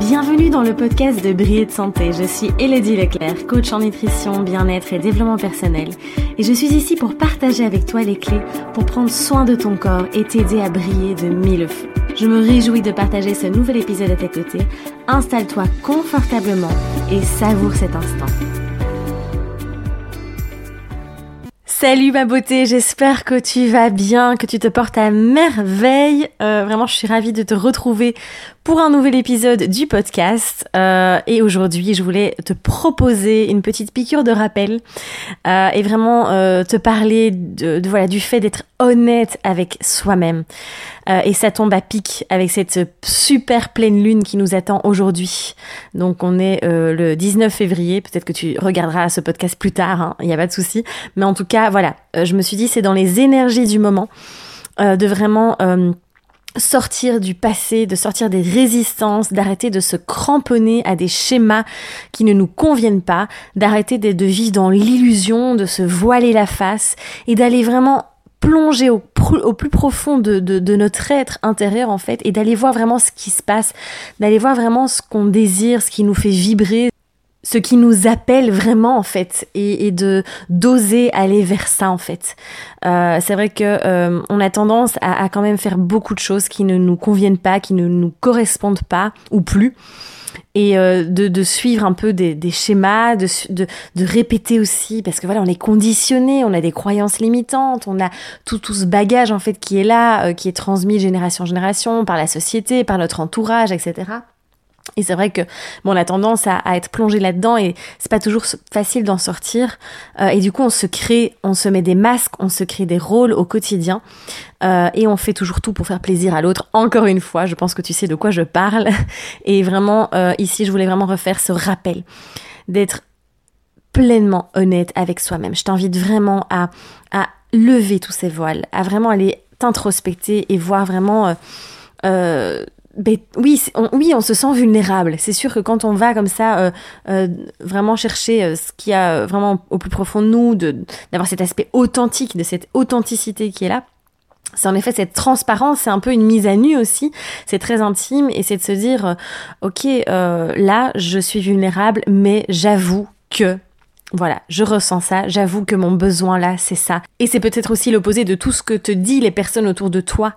Bienvenue dans le podcast de Briller de Santé. Je suis Elodie Leclerc, coach en nutrition, bien-être et développement personnel. Et je suis ici pour partager avec toi les clés pour prendre soin de ton corps et t'aider à briller de mille feux. Je me réjouis de partager ce nouvel épisode à tes côtés. Installe-toi confortablement et savoure cet instant. Salut ma beauté, j'espère que tu vas bien, que tu te portes à merveille. Euh, vraiment, je suis ravie de te retrouver pour un nouvel épisode du podcast. Euh, et aujourd'hui, je voulais te proposer une petite piqûre de rappel euh, et vraiment te parler de, voilà du fait d'être honnête avec soi-même. et ça tombe à pic avec cette super pleine lune qui nous attend aujourd'hui. Donc on est le 19 février. Peut-être que tu regarderas ce podcast plus tard. Il hein, n'y a pas de souci. Mais en tout cas voilà, euh, je me suis dit c'est dans les énergies du moment euh, de vraiment euh, sortir du passé, de sortir des résistances, d'arrêter de se cramponner à des schémas qui ne nous conviennent pas, d'arrêter de, vivre dans l'illusion, de se voiler la face et d'aller vraiment plonger au, plus profond de, notre être intérieur en fait et d'aller voir vraiment ce qui se passe, d'aller voir vraiment ce qu'on désire, ce qui nous fait vibrer, ce qui nous appelle vraiment en fait et, de d'oser aller vers ça en fait. Euh, c'est vrai que euh, on a tendance à, quand même faire beaucoup de choses qui ne nous conviennent pas, qui ne nous correspondent pas ou plus et euh, de, de, suivre un peu des, des schémas, de, de, de, répéter aussi, parce que voilà, on est conditionné, on a des croyances limitantes, on a tout, tout ce bagage en fait qui est là, qui est transmis génération en génération par la société, par notre entourage, etc. Et c'est vrai que bon, on a tendance à, être plongé là-dedans et c'est pas toujours facile d'en sortir. Euh, et du coup, on se crée, on se met des masques, on se crée des rôles au quotidien euh, et on fait toujours tout pour faire plaisir à l'autre. Encore une fois, je pense que tu sais de quoi je parle. Et vraiment, euh, ici, je voulais vraiment refaire ce rappel d'être pleinement honnête avec soi-même. Je t'invite vraiment à, à lever tous ces voiles, à vraiment aller t'introspecter et voir vraiment ben, oui, on, oui, on se sent vulnérable. C'est sûr que quand on va comme ça euh, euh, vraiment chercher euh, ce qu'il y a vraiment au plus profond de nous, d'avoir cet aspect authentique, de cette authenticité qui est là, c'est en effet cette transparence, c'est un peu une mise à nu aussi, c'est très intime et c'est de se dire, ok, là, je suis vulnérable, mais j'avoue que voilà, je ressens ça, j'avoue que mon besoin là, c'est ça. Et c'est peut-être aussi l'opposé de tout ce que te disent les personnes autour de toi.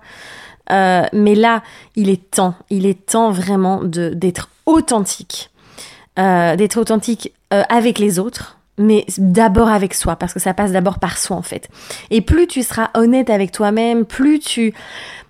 Euh, mais là, il est temps, il est temps vraiment d'être authentique, euh, d'être authentique euh, avec les autres, mais d'abord avec soi, parce que ça passe d'abord par soi en fait. Et plus tu seras honnête avec toi-même, plus tu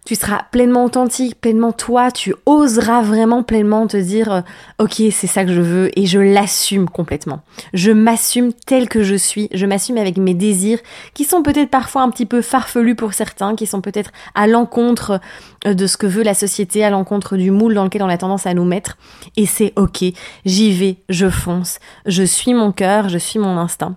tu seras pleinement authentique, pleinement toi, tu oseras vraiment pleinement te dire euh, OK, c'est ça que je veux et je l'assume complètement. Je m'assume tel que je suis, je m'assume avec mes désirs qui sont peut-être parfois un petit peu farfelus pour certains, qui sont peut-être à l'encontre euh, de ce que veut la société, à l'encontre du moule dans lequel on a tendance à nous mettre et c'est OK, j'y vais, je fonce, je suis mon cœur, je suis mon instinct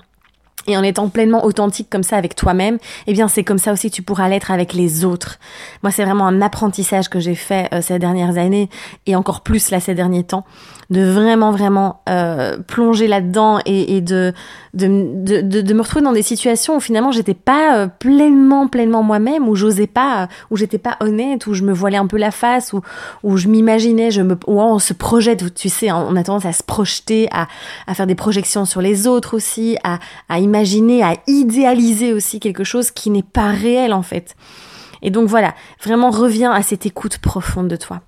et en étant pleinement authentique comme ça avec toi-même, eh bien c'est comme ça aussi que tu pourras l'être avec les autres. Moi c'est vraiment un apprentissage que j'ai fait euh, ces dernières années et encore plus là ces derniers temps de vraiment vraiment euh, plonger là-dedans et, et de, de, de, de, me retrouver dans des situations où finalement j'étais pas euh, pleinement pleinement moi-même où j'osais pas où j'étais pas honnête où je me voilais un peu la face où où je m'imaginais je me où on se projette tu sais on a tendance à se projeter à, à faire des projections sur les autres aussi à, à imaginer à idéaliser aussi quelque chose qui n'est pas réel en fait. Et donc voilà vraiment reviens à cette écoute profonde de toi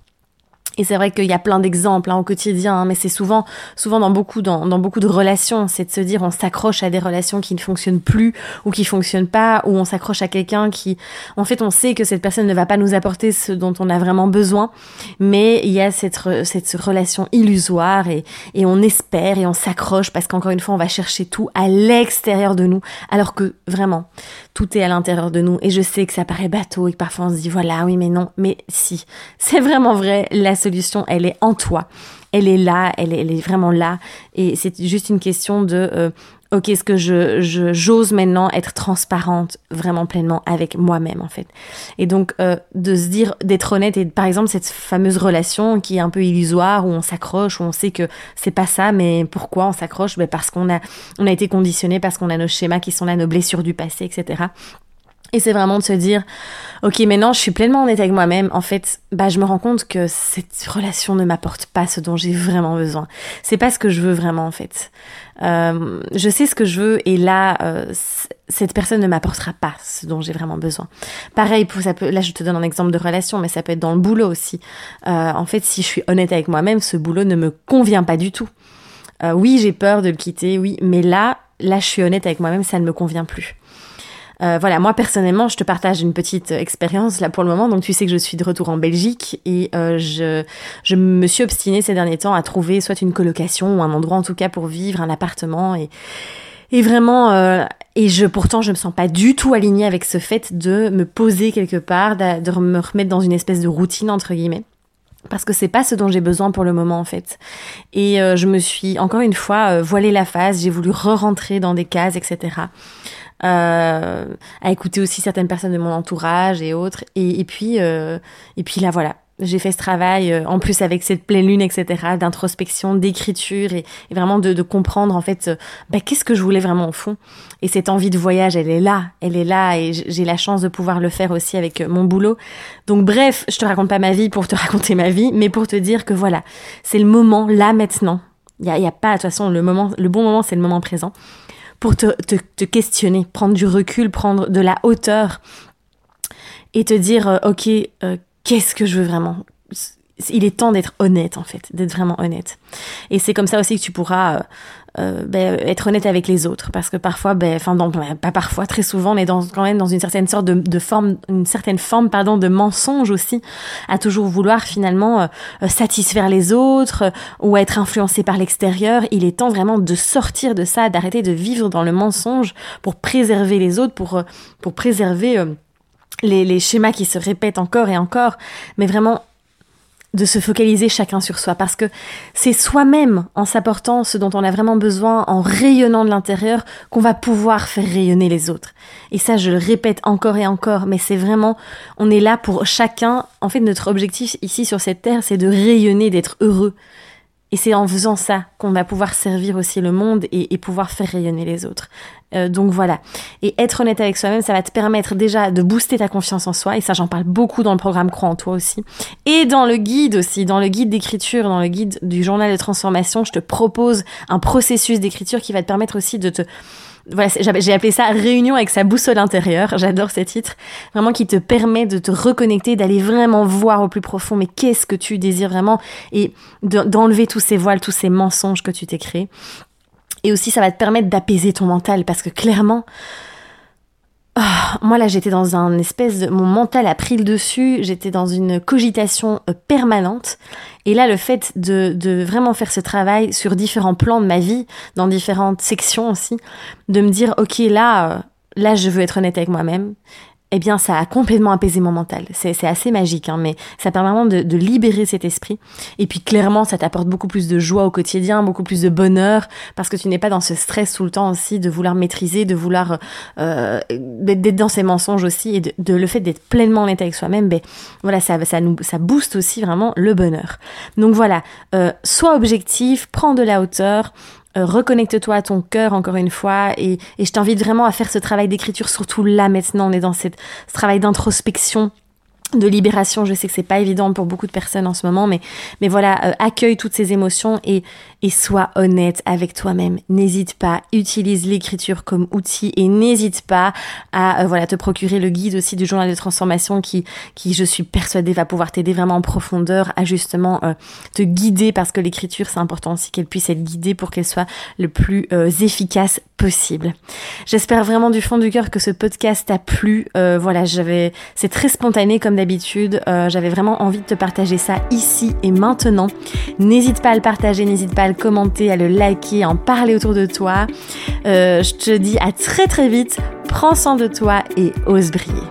et c'est vrai qu'il y a plein d'exemples hein, au quotidien, hein, mais c'est souvent, souvent dans beaucoup, dans, beaucoup de relations, c'est de se dire on s'accroche à des relations qui ne fonctionnent plus ou qui fonctionnent pas, ou on s'accroche à quelqu'un qui, en fait, on sait que cette personne ne va pas nous apporter ce dont on a vraiment besoin, mais il y a cette, cette relation illusoire et, et on espère et on s'accroche parce qu'encore une fois, on va chercher tout à l'extérieur de nous, alors que vraiment, tout est à l'intérieur de nous. Et je sais que ça paraît bateau et que parfois on se dit voilà, oui, mais non, mais si, c'est vraiment vrai, solution, elle est en toi. Elle est là, elle est, vraiment là. Et c'est juste une question de, euh, ok, est-ce que je, j'ose maintenant être transparente vraiment pleinement avec moi-même en fait? Et donc euh, de se dire, d'être honnête et par exemple cette fameuse relation qui est un peu illusoire où on s'accroche, où on sait que c'est pas ça, mais pourquoi on s'accroche? Ben Parce qu'on a, on a été conditionné, parce qu'on a nos schémas qui sont là, nos blessures du passé, etc Et c'est vraiment de se dire, ok, maintenant je suis pleinement honnête avec moi-même. En fait, bah, je me rends compte que cette relation ne m'apporte pas ce dont j'ai vraiment besoin. C'est pas ce que je veux vraiment, en fait. Euh, je sais ce que je veux et là, euh, cette personne ne m'apportera pas ce dont j'ai vraiment besoin. Pareil, pour, ça peut, là je te donne un exemple de relation, mais ça peut être dans le boulot aussi. Euh, en fait, si je suis honnête avec moi-même, ce boulot ne me convient pas du tout. Euh, oui, j'ai peur de le quitter, oui, mais là, là, je suis honnête avec moi-même, ça ne me convient plus. Euh, voilà, moi personnellement, je te partage une petite expérience là pour le moment. Donc tu sais que je suis de retour en Belgique et euh, je, je me suis obstinée ces derniers temps à trouver soit une colocation ou un endroit en tout cas pour vivre, un appartement et et vraiment euh, et je pourtant je me sens pas du tout alignée avec ce fait de me poser quelque part, de, de me remettre dans une espèce de routine entre guillemets parce que c'est pas ce dont j'ai besoin pour le moment en fait. Et euh, je me suis encore une fois euh, voilé la face, j'ai voulu re-rentrer dans des cases, etc. Euh, à écouter aussi certaines personnes de mon entourage et autres. Et, et puis, euh, et puis là voilà, j'ai fait ce travail euh, en plus avec cette pleine lune, etc., d'introspection, d'écriture et, vraiment de, de, comprendre en fait, bah, qu'est-ce que je voulais vraiment au fond. Et cette envie de voyage, elle est là, elle est là et j'ai la chance de pouvoir le faire aussi avec mon boulot. Donc bref, je te raconte pas ma vie pour te raconter ma vie, mais pour te dire que voilà, c'est le moment là maintenant. Il y a, y a, pas de toute façon le moment, le bon moment, c'est le moment présent pour te, questionner, prendre du recul, prendre de la hauteur et te dire, euh, ok, euh, qu'est-ce que je veux vraiment? Il est temps d'être honnête en fait, d'être vraiment honnête. Et c'est comme ça aussi que tu pourras euh, euh, ben, être honnête avec les autres, parce que parfois, ben, enfin ben, pas parfois, très souvent, est dans, quand même dans une certaine sorte de, forme, une certaine forme, pardon, de mensonge aussi, à toujours vouloir finalement euh, satisfaire les autres ou être influencé par l'extérieur. Il est temps vraiment de sortir de ça, d'arrêter de vivre dans le mensonge pour préserver les autres, pour pour préserver les, les, schémas qui se répètent encore et encore, mais vraiment de se focaliser chacun sur soi parce que c'est soi-même en s'apportant ce dont on a vraiment besoin, en rayonnant de l'intérieur, qu'on va pouvoir faire rayonner les autres. Et ça, je le répète encore et encore, mais c'est vraiment, on est là pour chacun. En fait, notre objectif ici sur cette terre, c'est de rayonner, d'être heureux. Et c'est en faisant ça qu'on va pouvoir servir aussi le monde et, pouvoir faire rayonner les autres. Euh, donc voilà. Et être honnête avec soi-même, ça va te permettre déjà de booster ta confiance en soi. Et ça, j'en parle beaucoup dans le programme Crois en toi aussi. Et dans le guide aussi, dans le guide d'écriture, dans le guide du journal de transformation, je te propose un processus d'écriture qui va te permettre aussi de te voilà, j'ai appelé ça réunion avec sa boussole intérieure. J'adore ces titres. Vraiment qui te permet de te reconnecter, d'aller vraiment voir au plus profond, mais qu'est-ce que tu désires vraiment? Et d'enlever tous ces voiles, tous ces mensonges que tu t'es créés. Et aussi, ça va te permettre d'apaiser ton mental parce que clairement, oh, moi là, j'étais dans un espèce de, mon mental a pris le dessus. J'étais dans une cogitation euh, permanente. Et là, le fait de, de vraiment faire ce travail sur différents plans de ma vie, dans différentes sections aussi, de me dire, ok, là, euh, là, je veux être honnête avec moi-même eh bien, ça a complètement apaisé mon mental. C'est assez magique, hein, mais ça permet vraiment de, de, libérer cet esprit. Et puis, clairement, ça t'apporte beaucoup plus de joie au quotidien, beaucoup plus de bonheur, parce que tu n'es pas dans ce stress tout le temps aussi de vouloir maîtriser, de vouloir euh, d'être dans ces mensonges aussi, et de, de le fait d'être pleinement honnête avec soi-même. Ben voilà, ça, ça nous, ça booste aussi vraiment le bonheur. Donc voilà, euh, sois objectif, prends de la hauteur, euh, reconnecte-toi à ton cœur encore une fois et, et je t'invite vraiment à faire ce travail d'écriture surtout là maintenant. On est dans cette, ce travail d'introspection de libération. Je sais que c'est pas évident pour beaucoup de personnes en ce moment, mais mais voilà, euh, accueille toutes ces émotions et et sois honnête avec toi-même. N'hésite pas, utilise l'écriture comme outil et n'hésite pas à euh, voilà te procurer le guide aussi du journal de transformation qui qui je suis persuadée va pouvoir t'aider vraiment en profondeur à justement euh, te guider parce que l'écriture c'est important aussi qu'elle puisse être guidée pour qu'elle soit le plus euh, efficace possible. J'espère vraiment du fond du cœur que ce podcast t'a plu. voilà, j'avais c'est très spontané comme d'habitude. j'avais vraiment envie de te partager ça ici et maintenant. N'hésite pas à le partager, n'hésite pas à le commenter, à le liker, à en parler autour de toi. Euh, je te dis à très très vite. Prends soin de toi et ose briller.